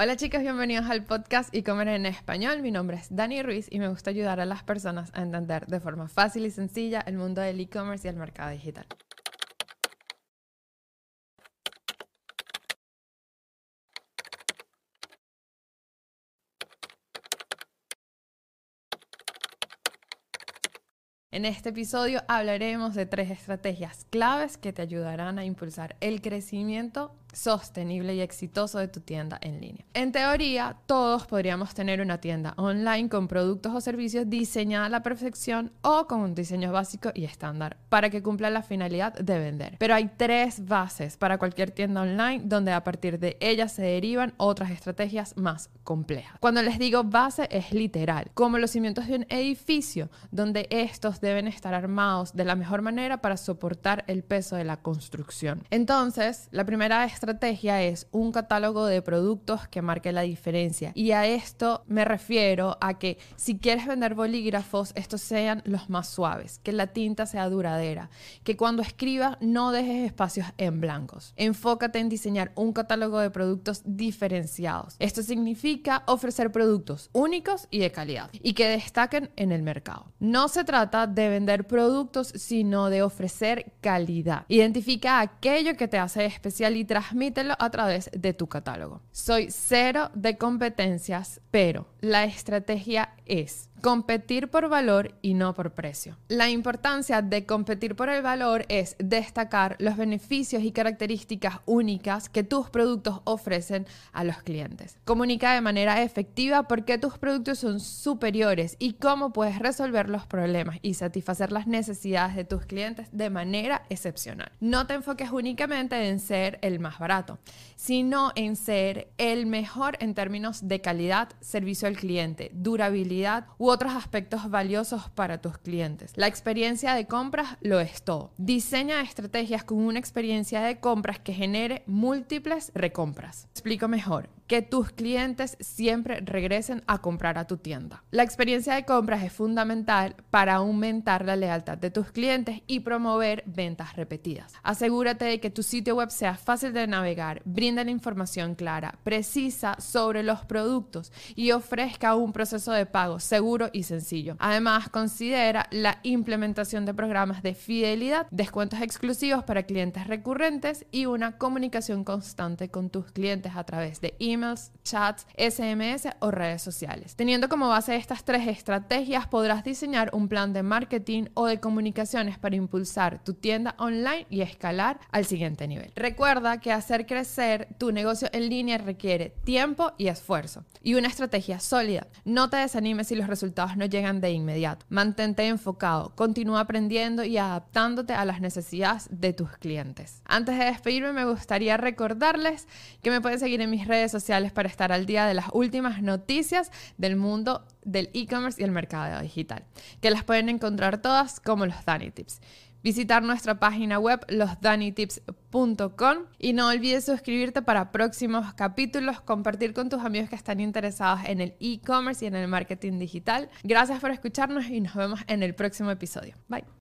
Hola chicos, bienvenidos al podcast e-commerce en español. Mi nombre es Dani Ruiz y me gusta ayudar a las personas a entender de forma fácil y sencilla el mundo del e-commerce y el mercado digital. En este episodio hablaremos de tres estrategias claves que te ayudarán a impulsar el crecimiento sostenible y exitoso de tu tienda en línea. En teoría, todos podríamos tener una tienda online con productos o servicios diseñada a la perfección o con un diseño básico y estándar para que cumpla la finalidad de vender. Pero hay tres bases para cualquier tienda online donde a partir de ellas se derivan otras estrategias más complejas. Cuando les digo base es literal, como los cimientos de un edificio donde estos deben estar armados de la mejor manera para soportar el peso de la construcción. Entonces, la primera estrategia estrategia es un catálogo de productos que marque la diferencia. Y a esto me refiero a que si quieres vender bolígrafos, estos sean los más suaves, que la tinta sea duradera, que cuando escribas no dejes espacios en blancos. Enfócate en diseñar un catálogo de productos diferenciados. Esto significa ofrecer productos únicos y de calidad y que destaquen en el mercado. No se trata de vender productos, sino de ofrecer calidad. Identifica aquello que te hace especial y transmite transmítelo a través de tu catálogo. Soy cero de competencias, pero la estrategia es Competir por valor y no por precio. La importancia de competir por el valor es destacar los beneficios y características únicas que tus productos ofrecen a los clientes. Comunica de manera efectiva por qué tus productos son superiores y cómo puedes resolver los problemas y satisfacer las necesidades de tus clientes de manera excepcional. No te enfoques únicamente en ser el más barato, sino en ser el mejor en términos de calidad, servicio al cliente, durabilidad u otros aspectos valiosos para tus clientes. La experiencia de compras lo es todo. Diseña estrategias con una experiencia de compras que genere múltiples recompras. Explico mejor que tus clientes siempre regresen a comprar a tu tienda. La experiencia de compras es fundamental para aumentar la lealtad de tus clientes y promover ventas repetidas. Asegúrate de que tu sitio web sea fácil de navegar, brinde la información clara, precisa sobre los productos y ofrezca un proceso de pago seguro y sencillo. Además, considera la implementación de programas de fidelidad, descuentos exclusivos para clientes recurrentes y una comunicación constante con tus clientes a través de email chats, SMS o redes sociales. Teniendo como base estas tres estrategias, podrás diseñar un plan de marketing o de comunicaciones para impulsar tu tienda online y escalar al siguiente nivel. Recuerda que hacer crecer tu negocio en línea requiere tiempo y esfuerzo y una estrategia sólida. No te desanimes si los resultados no llegan de inmediato. Mantente enfocado, continúa aprendiendo y adaptándote a las necesidades de tus clientes. Antes de despedirme, me gustaría recordarles que me pueden seguir en mis redes sociales para estar al día de las últimas noticias del mundo del e-commerce y el mercado digital, que las pueden encontrar todas como los Dani Tips. Visitar nuestra página web losdanitips.com y no olvides suscribirte para próximos capítulos, compartir con tus amigos que están interesados en el e-commerce y en el marketing digital. Gracias por escucharnos y nos vemos en el próximo episodio. Bye.